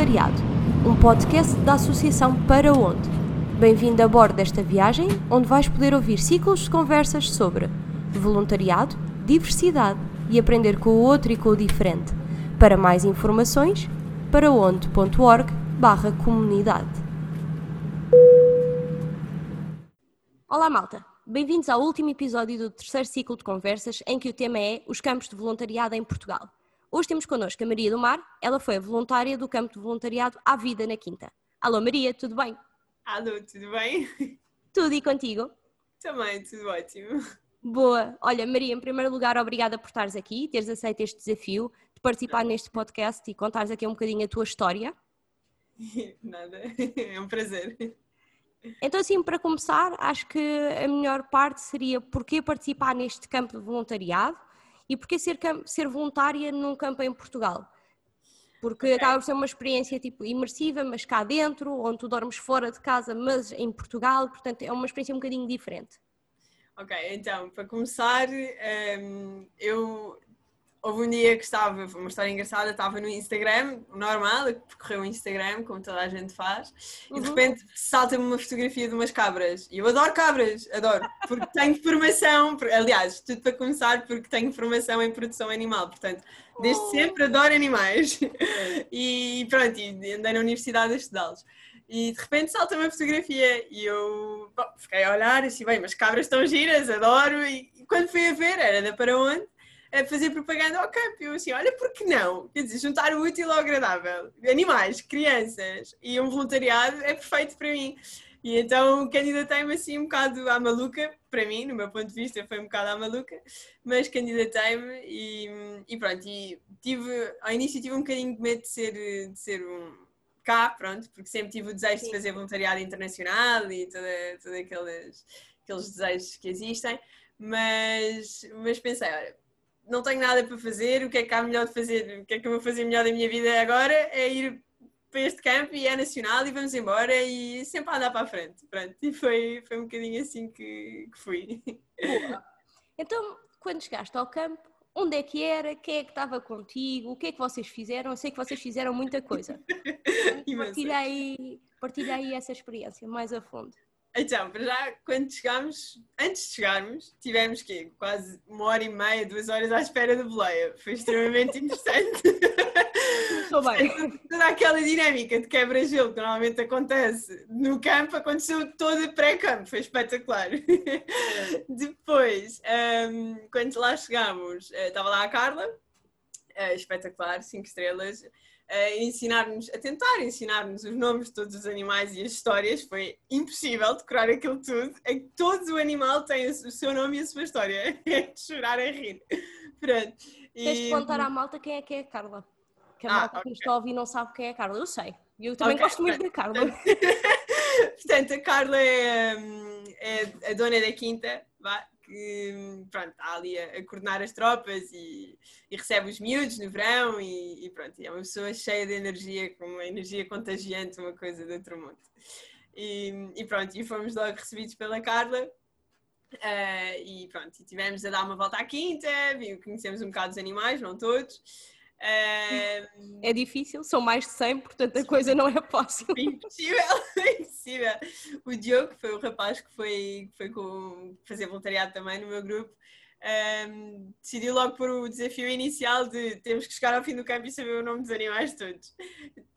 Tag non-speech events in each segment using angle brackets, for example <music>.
Voluntariado, um podcast da Associação Para Onde. Bem-vindo a bordo desta viagem, onde vais poder ouvir ciclos de conversas sobre voluntariado, diversidade e aprender com o outro e com o diferente. Para mais informações, paraonde.org barra comunidade. Olá malta, bem-vindos ao último episódio do terceiro ciclo de conversas em que o tema é os campos de voluntariado em Portugal. Hoje temos connosco a Maria do Mar, ela foi a voluntária do campo de voluntariado à vida na Quinta. Alô Maria, tudo bem? Alô, tudo bem? Tudo e contigo? Também, tudo ótimo. Boa. Olha, Maria, em primeiro lugar, obrigada por estares aqui, teres aceito este desafio de participar neste podcast e contares aqui um bocadinho a tua história. <laughs> Nada, é um prazer. Então, assim, para começar, acho que a melhor parte seria porquê participar neste campo de voluntariado e porquê ser, ser voluntária num campo em Portugal? Porque okay. acaba por ser uma experiência tipo imersiva, mas cá dentro, onde tu dormes fora de casa, mas em Portugal, portanto é uma experiência um bocadinho diferente. Ok, então, para começar, um, eu houve um dia que estava, uma história engraçada, estava no Instagram, normal, percorreu o Instagram, como toda a gente faz, uhum. e de uhum. repente salta-me uma fotografia de umas cabras. E eu adoro cabras, adoro, porque tenho formação, aliás, tudo para começar, porque tenho formação em produção animal, portanto, desde oh. sempre adoro animais. <laughs> e pronto, e andei na universidade a estudá-los. E de repente salta-me a fotografia e eu bom, fiquei a olhar assim, bem, mas cabras estão giras, adoro. E, e quando fui a ver, era da para onde? A fazer propaganda ao campo. Eu assim, olha, por que não? Quer dizer, juntar o útil ao agradável. Animais, crianças e um voluntariado é perfeito para mim. E então candidatei-me assim um bocado à maluca, para mim, no meu ponto de vista, foi um bocado à maluca, mas candidatei-me e, e, pronto. E tive, ao início tive um bocadinho de medo de ser, de ser um cá, pronto, porque sempre tive o desejo Sim. de fazer voluntariado internacional e todos aqueles, aqueles desejos que existem, mas, mas pensei, olha, não tenho nada para fazer, o que é que há melhor de fazer? O que é que eu vou fazer melhor da minha vida agora? É ir para este campo e é nacional e vamos embora e sempre a andar para a frente. Pronto, e foi, foi um bocadinho assim que, que fui. Boa. Então, quando chegaste ao campo, onde é que era? Quem é que estava contigo? O que é que vocês fizeram? Eu sei que vocês fizeram muita coisa. <laughs> partilha aí, partilha aí essa experiência mais a fundo. Então, para já, quando chegámos, antes de chegarmos, tivemos que quase uma hora e meia, duas horas à espera da boleia. Foi extremamente interessante. Estou bem. Toda aquela dinâmica de quebra-gelo que normalmente acontece no campo, aconteceu toda pré-campo, foi espetacular. Depois, um, quando lá chegámos, eh, estava lá a Carla, uh, espetacular, cinco estrelas a ensinar-nos, a tentar ensinar-nos os nomes de todos os animais e as histórias. Foi impossível decorar aquilo tudo. É que todo o animal tem o seu nome e a sua história. <laughs> É de chorar a rir. Pronto. E... Tens de contar à malta quem é que é a Carla. Que a ah, malta okay. que está a ouvir não sabe quem é a Carla. Eu sei. Eu também okay, gosto muito da Carla. <laughs> Portanto, a Carla é, hum, é a dona da quinta, vá, que pronto, está ali a, a coordenar as tropas e, e, recebe os miúdos no verão e, e, pronto, é uma pessoa cheia de energia, com uma energia contagiante, uma coisa de outro mundo. E, e pronto, e fomos logo recebidos pela Carla uh, e pronto, e tivemos a dar uma volta à quinta, conhecemos um bocado os animais, não todos. É difícil, são mais de 100, portanto a coisa não é fácil. Impossível, <laughs> impossível. O Diogo, que foi o rapaz que foi, que foi com, fazer voluntariado também no meu grupo, um, decidiu logo por o desafio inicial de temos que chegar ao fim do campo e saber o nome dos animais todos.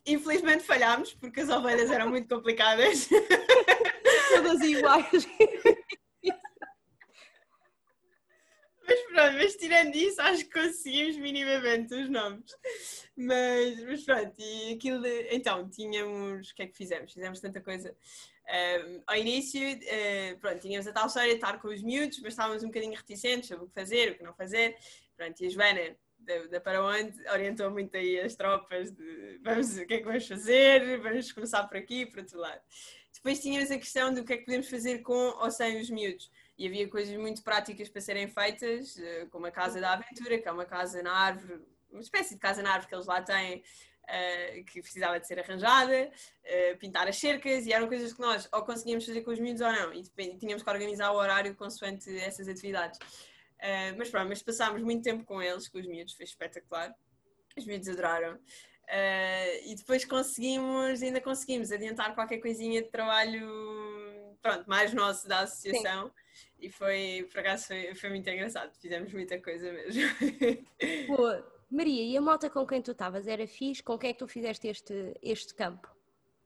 Infelizmente falhámos, porque as ovelhas eram muito complicadas. <laughs> Todas iguais. <laughs> Mas pronto, mas tirando isso, acho que conseguimos minimamente os nomes. Mas, mas pronto, e aquilo. Então, tínhamos. O que é que fizemos? Fizemos tanta coisa. Um, ao início, uh, pronto, tínhamos a tal história de estar com os miúdos, mas estávamos um bocadinho reticentes sobre o que fazer, o que não fazer. Pronto, e a Joana, da, da Para Onde, orientou muito aí as tropas de vamos, o que é que vamos fazer, vamos começar por aqui, por outro lado. Depois tínhamos a questão do que é que podemos fazer com ou sem os miúdos e havia coisas muito práticas para serem feitas, eh, como a Casa da Aventura, que é uma casa na árvore, uma espécie de casa na árvore que eles lá têm, Uh, que precisava de ser arranjada, uh, pintar as cercas, e eram coisas que nós ou conseguíamos fazer com os miúdos ou não, e tínhamos que organizar o horário consoante essas atividades. Mas pronto, mas passámos muito tempo com eles, com os miúdos, foi espetacular. Os miúdos adoraram. E depois conseguimos, ainda conseguimos adiantar qualquer coisinha de trabalho, pronto, mais nosso da associação. Sim. E foi, por acaso, foi, foi muito engraçado. Fizemos muita coisa mesmo. <laughs> Boa. Maria, e a moto com quem tu estavas era fixe? Com quem é que tu fizeste este, este campo?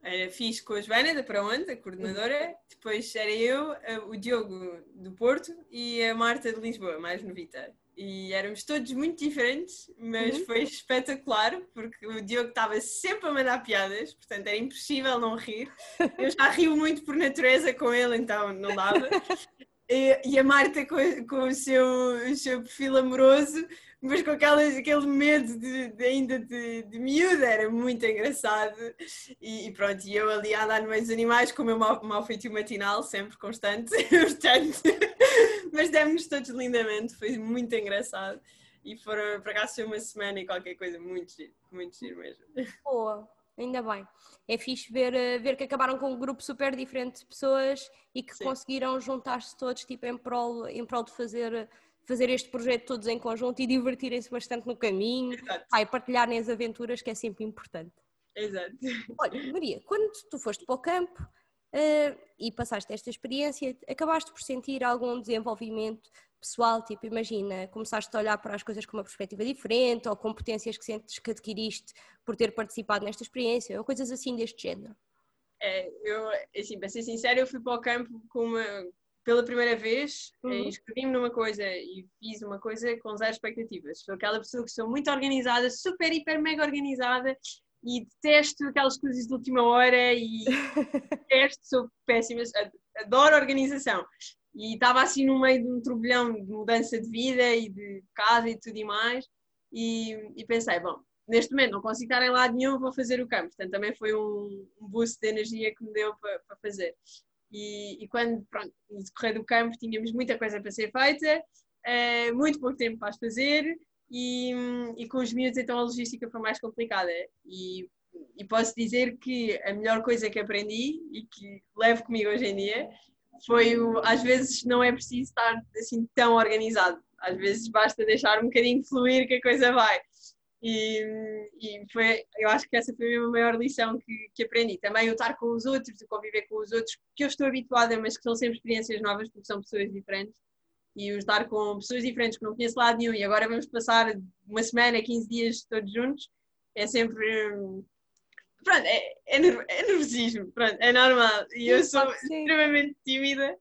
Era fixe com a Joana da Para Onde, a coordenadora. Depois era eu, o Diogo do Porto e a Marta de Lisboa, mais novita e éramos todos muito diferentes, mas uhum. foi espetacular porque o Diogo estava sempre a mandar piadas, portanto era impossível não rir. Eu já rio muito por natureza com ele, então não dava. <laughs> E, e a Marta com, com o, seu, o seu perfil amoroso, mas com aquele medo de, de ainda de, de miúda, era muito engraçado. E, e, pronto, e eu ali a andar no meio dos animais com o meu mal, matinal, sempre constante, <laughs> portanto mas demos todos lindamente, foi muito engraçado. E foram, para cá, foi uma semana e qualquer coisa, muito giro, muito giro mesmo. Boa, ainda bem. É fixe ver, eh, ver que acabaram com um grupo super diferente de pessoas e que Sim. conseguiram juntar-se todos tipo, em, prol, em prol de fazer, fazer este projeto todos em conjunto e divertirem-se bastante no caminho Exato. e partilharem as aventuras, que é sempre importante. Exato. Olha, Maria, quando tu foste para o campo, uh, e passaste esta experiência, acabaste por sentir algum desenvolvimento pessoal? Tipo, imagina, começaste a olhar para as coisas com uma perspectiva diferente ou competências que sentes que adquiriste por ter participado nesta experiência ou coisas assim deste género? É, eu, assim, para ser sincera, eu fui para o campo uma, pela primeira vez, uhum. inscrevi-me numa coisa e fiz uma coisa com zero expectativas. Sou aquela pessoa que sou muito organizada, super, hiper, mega organizada e detesto aquelas coisas de última hora e <laughs> detesto, sou péssima, adoro organização. E estava assim no meio de um turbilhão de mudança de vida e de casa e tudo e mais. E, e pensei, bom, neste momento não consigo estar em lado nenhum, vou fazer o campo. Portanto, também foi um, um boost de energia que me deu para, fazer. E, e, quando, pronto, no decorrer do campo, tínhamos muita coisa para ser feita, uh, muito pouco tempo para as fazer, e, e com os miúdos então a logística foi mais complicada e, e posso dizer que a melhor coisa que aprendi e que levo comigo hoje em dia foi o, às vezes não é preciso estar assim tão organizado, às vezes basta deixar um bocadinho fluir que a coisa vai. E, e foi, eu acho que essa foi a maior lição que, que aprendi. Também o estar com os outros, o conviver com os outros, que eu estou habituada, mas que são sempre experiências novas porque são pessoas diferentes e o estar com pessoas diferentes que não conheço lado nenhum e agora vamos passar uma semana, 15 dias todos juntos, é sempre. Pronto, é, é, é nervosismo, pronto, é normal. E eu sou extremamente tímida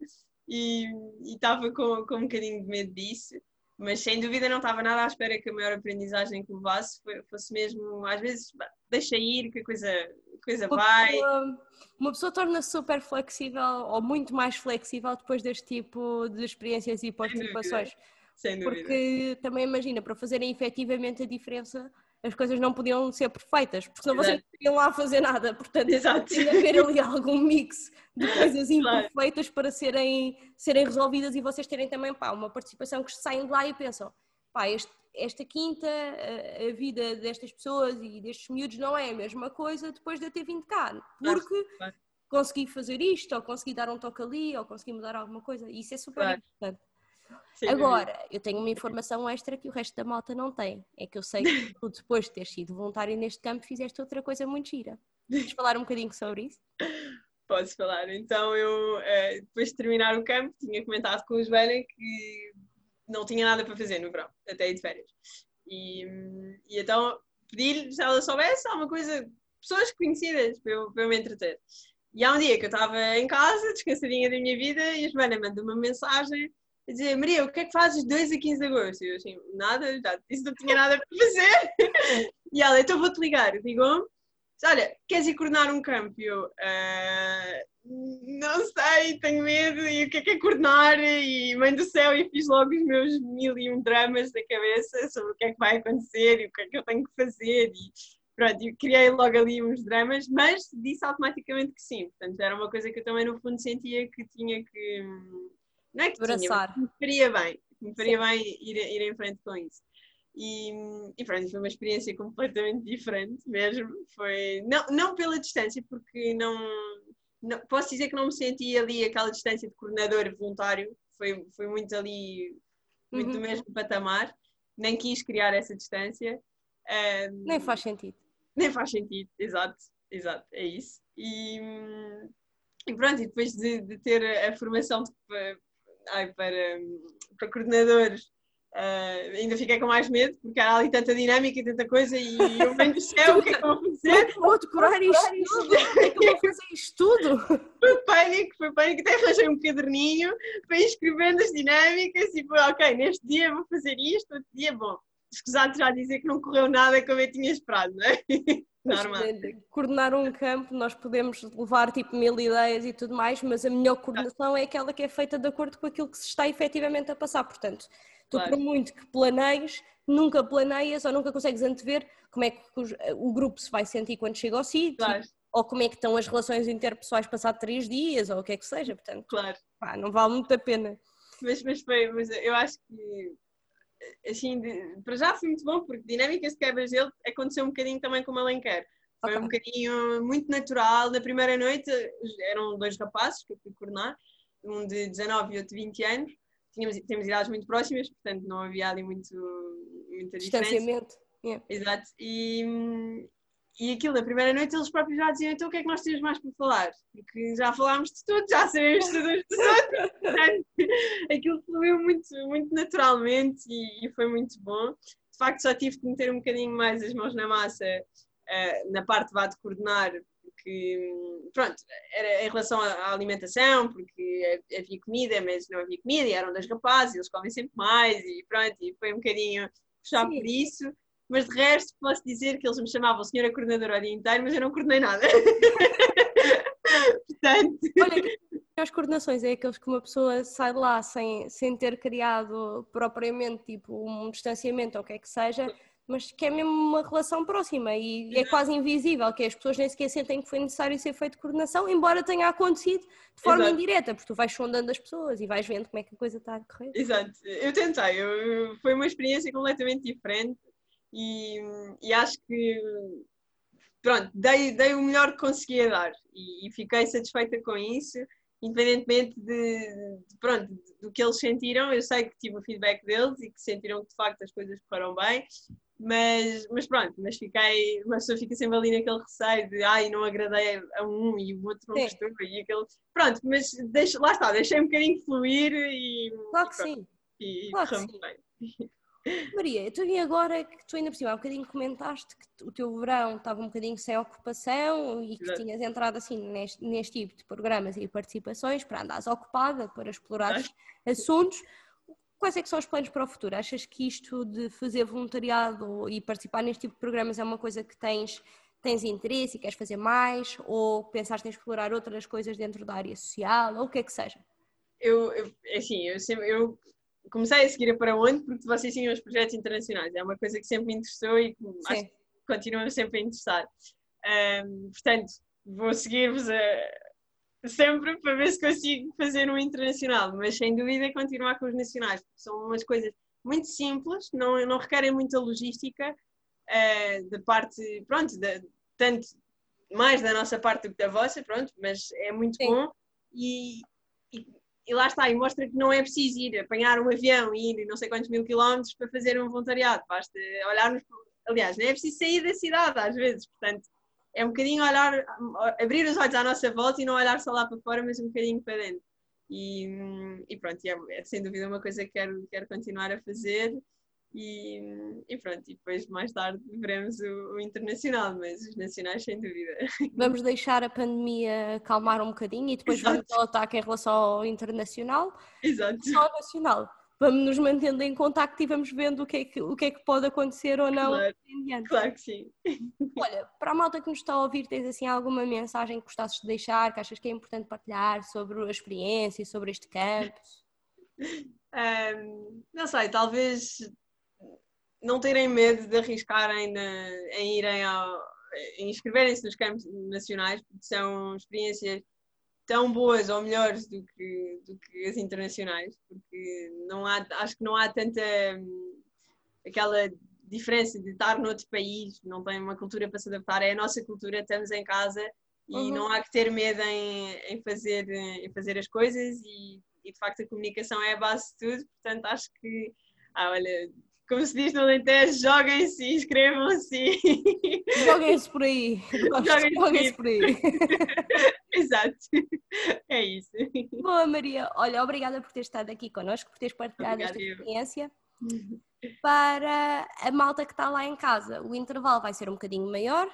e estava com, com um bocadinho de medo disso, mas sem dúvida não estava nada à espera que a maior aprendizagem que levasse fosse mesmo, às vezes, deixa ir, que a coisa coisa uma vai. Pessoa, uma pessoa torna-se super flexível ou muito mais flexível depois deste tipo de experiências e participações. Sem dúvida. Porque também imagina, para fazerem efetivamente a diferença, as coisas não podiam ser perfeitas, porque senão vocês não podiam lá fazer nada. Portanto, Exato. tinha que haver ali <laughs> algum mix de coisas imperfeitas claro. para serem, serem resolvidas e vocês terem também pá, uma participação que saem de lá e pensam, pá, este, esta quinta, a, a, vida destas pessoas e destes miúdos não é a mesma coisa depois de eu ter vindo cá, porque claro. consegui fazer isto, ou consegui dar um toque ali, ou consegui mudar alguma coisa, e isso é super claro. importante. Sim, Agora, eu tenho uma informação extra que o resto da malta não tem. É que eu sei que <laughs> tu, depois de ter sido voluntário neste campo, fizeste outra coisa muito gira. Queres falar um bocadinho sobre isso? Posso falar. Então, eu, eh, depois de terminar o campo, tinha comentado com o Joana que não tinha nada para fazer no verão, até ir de férias. E, e então pedi-lhe se ela soubesse alguma coisa, pessoas conhecidas para eu, para eu me entreter. E há um dia que eu estava em casa, descansadinha da minha vida, e a Joana manda uma mensagem a dizer: Maria, o que é que fazes 2 a 15 de agosto? E eu assim: nada, já disse não tinha nada para fazer. <laughs> e ela: então vou-te ligar. Ligou-me olha, queres ir coordenar um campo? Eu, uh, não sei, tenho medo, e o que é que é coordenar? E mãe do céu, e fiz logo os meus mil e um dramas da cabeça sobre o que é que vai acontecer e o que é que eu tenho que fazer. E pronto, eu criei logo ali uns dramas, mas disse automaticamente que sim. Portanto, era uma coisa que eu também no fundo sentia que tinha que. Não é que Abraçar. tinha, me faria bem, me faria sim. bem ir, ir em frente com isso. E, e pronto, foi uma experiência completamente diferente mesmo. Foi, não, não pela distância, porque não, não, posso dizer que não me senti ali aquela distância de coordenador voluntário, foi, foi muito ali, muito uhum. do mesmo patamar, nem quis criar essa distância. Um, nem faz sentido. Nem faz sentido, exato, exato, é isso. E, e pronto, e depois de, de ter a formação de, ai, para, para coordenadores. Uh, ainda fiquei com mais medo, porque há ali tanta dinâmica e tanta coisa, e eu venho do céu, o que é que eu vou <laughs> fazer? Vou decorar isto tudo, o é que eu vou fazer isto tudo? <laughs> Foi pânico, foi pânico, até arranjei um caderninho para ir escrevendo as dinâmicas e foi, ok, neste dia vou fazer isto, outro dia, bom, escusado já dizer que não correu nada como eu tinha esperado, não é? <laughs> Normal. Coordenar um campo, nós podemos levar tipo mil ideias e tudo mais, mas a melhor coordenação é aquela que é feita de acordo com aquilo que se está efetivamente a passar, portanto Tu, claro. por muito que planeies, nunca planeias ou nunca consegues antever como é que o grupo se vai sentir quando chega ao sítio, claro. ou como é que estão as relações interpessoais passado três dias, ou o que é que seja. Portanto, claro. Pá, não vale muito a pena. Mas, mas, foi, mas eu acho que assim, de, para já foi muito bom, porque dinâmicas de quebra-gelo aconteceu um bocadinho também com o Alenquer. Foi okay. um bocadinho muito natural. Na primeira noite eram dois rapazes que eu fui coordenar, um de 19 e outro de 20 anos tínhamos, tínhamos idades muito próximas, portanto não havia ali muito, muita diferença. Distanciamento. Yeah. Exato. E, e aquilo, na primeira noite, eles próprios já diziam: então o que é que nós temos mais para falar? Porque já falámos de tudo, já sabemos tudo de tudo. Portanto, <laughs> aquilo fluiu muito, muito naturalmente e, e, foi muito bom. De facto, só tive que meter um bocadinho mais as mãos na massa uh, na parte vá de coordenar, porque, pronto, era em relação à alimentação, porque havia comida, mas não havia comida, e eram das rapazes, eles comem sempre mais, e pronto, e foi um bocadinho puxado por isso. Mas de resto, posso dizer que eles me chamavam senhora coordenadora o dia inteiro, mas eu não coordenei nada. <laughs> Portanto. Olha, as coordenações é aqueles que uma pessoa sai de lá sem, sem ter criado propriamente tipo um distanciamento ou o que é que seja, mas que é mesmo uma relação próxima e é quase invisível, que as pessoas nem sequer sentem que foi necessário ser feito coordenação, embora tenha acontecido de forma Exato. indireta, porque tu vais sondando as pessoas e vais vendo como é que a coisa está a correr. Exato, eu tentei, eu, foi uma experiência completamente diferente e, e acho que pronto, dei, dei o melhor que conseguia dar e, e fiquei satisfeita com isso independentemente de, de, pronto, do que eles sentiram, eu sei que tive o feedback deles e que sentiram que de facto as coisas correram bem mas, mas pronto, mas fiquei, uma pessoa fica sempre ali naquele receio de ai, não agradei a um e o outro não gostou e aquele. Pronto, mas deixa, lá está, deixei um bocadinho fluir e. Claro que sim. E claro que sim. bem. <laughs> Maria, tu e agora que tu ainda por cima há um bocadinho comentaste que o teu verão estava um bocadinho sem ocupação e que Exato. tinhas entrado assim neste, neste tipo de programas e participações para andares ocupada, para explorar assuntos. Quais é que são os planos para o futuro? Achas que isto de fazer voluntariado e participar neste tipo de programas é uma coisa que tens, tens interesse e queres fazer mais? Ou pensaste em explorar outras coisas dentro da área social? Ou o que é que seja? Eu, eu é assim, eu, sempre, eu comecei a seguir a Para Onde porque vocês tinham os projetos internacionais. É uma coisa que sempre me interessou e que acho que continua sempre a interessar. Um, portanto, vou seguir-vos sempre para ver se consigo fazer um internacional, mas sem dúvida continuar com os nacionais, porque são umas coisas muito simples, não, não requerem muita logística uh, da parte, pronto, tanto mais da nossa parte do que da vossa, pronto, mas é muito Sim. bom e, e, lá está, e mostra que não é preciso ir apanhar um avião e ir não sei quantos mil quilómetros para fazer um voluntariado, basta olharmos, aliás, não é preciso sair da cidade às vezes, portanto é um bocadinho olhar, abrir os olhos à nossa volta e não olhar só lá para fora, mas um bocadinho para dentro. E, e pronto, é, é, sem dúvida uma coisa que quero, quero continuar a fazer. E, e pronto, e depois mais tarde veremos o, o, internacional, mas os nacionais sem dúvida. Vamos deixar a pandemia acalmar um bocadinho e depois Exato. vamos ao ataque em relação ao internacional. Exato. Só ao nacional vamos nos mantendo em contacto e vamos vendo o que é que, o que, é que pode acontecer ou não. Claro, claro que sim. Olha, para a malta que nos está a ouvir, tens assim alguma mensagem que gostasses de deixar, que achas que é importante partilhar sobre a experiência e sobre este campus? Um, não sei, talvez não terem medo de arriscarem na, em irem ao, em inscreverem-se nos campos nacionais, porque são experiências tão boas ou melhores do que, do que as internacionais, porque não há, acho que não há tanta hum, aquela diferença de estar noutro país, não tem uma cultura para se adaptar, é a nossa cultura, estamos em casa e uhum. não há que ter medo em, em, fazer, em fazer as coisas e, e, de facto a comunicação é a base de tudo, portanto acho que, ah, olha, como se diz no Alentejo, joguem-se, inscrevam-se. Joguem-se por aí. <laughs> Joguem-se joguem por aí. <laughs> Exato. É isso. Boa, Maria. Olha, obrigada por ter estado aqui connosco, por teres partilhado Obrigada, esta experiência. Para a malta que está lá em casa, o intervalo vai ser um bocadinho maior.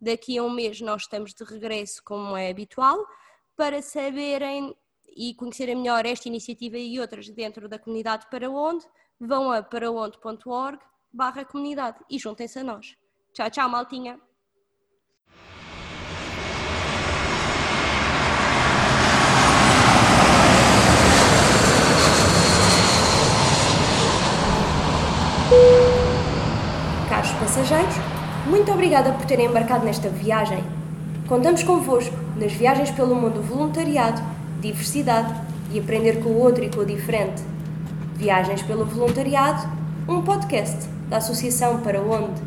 Daqui a um mês nós estamos de regresso, como é habitual, para saberem e conhecerem melhor esta iniciativa e outras dentro da comunidade para onde, vão a paraonde.org barra comunidade e juntem-se a nós. Tchau, tchau, maltinha! Caros passageiros, muito obrigada por terem embarcado nesta viagem. Contamos convosco nas viagens pelo mundo voluntariado, diversidade e aprender com o outro e com o diferente. Viagens pelo Voluntariado, um podcast da Associação Para Onde.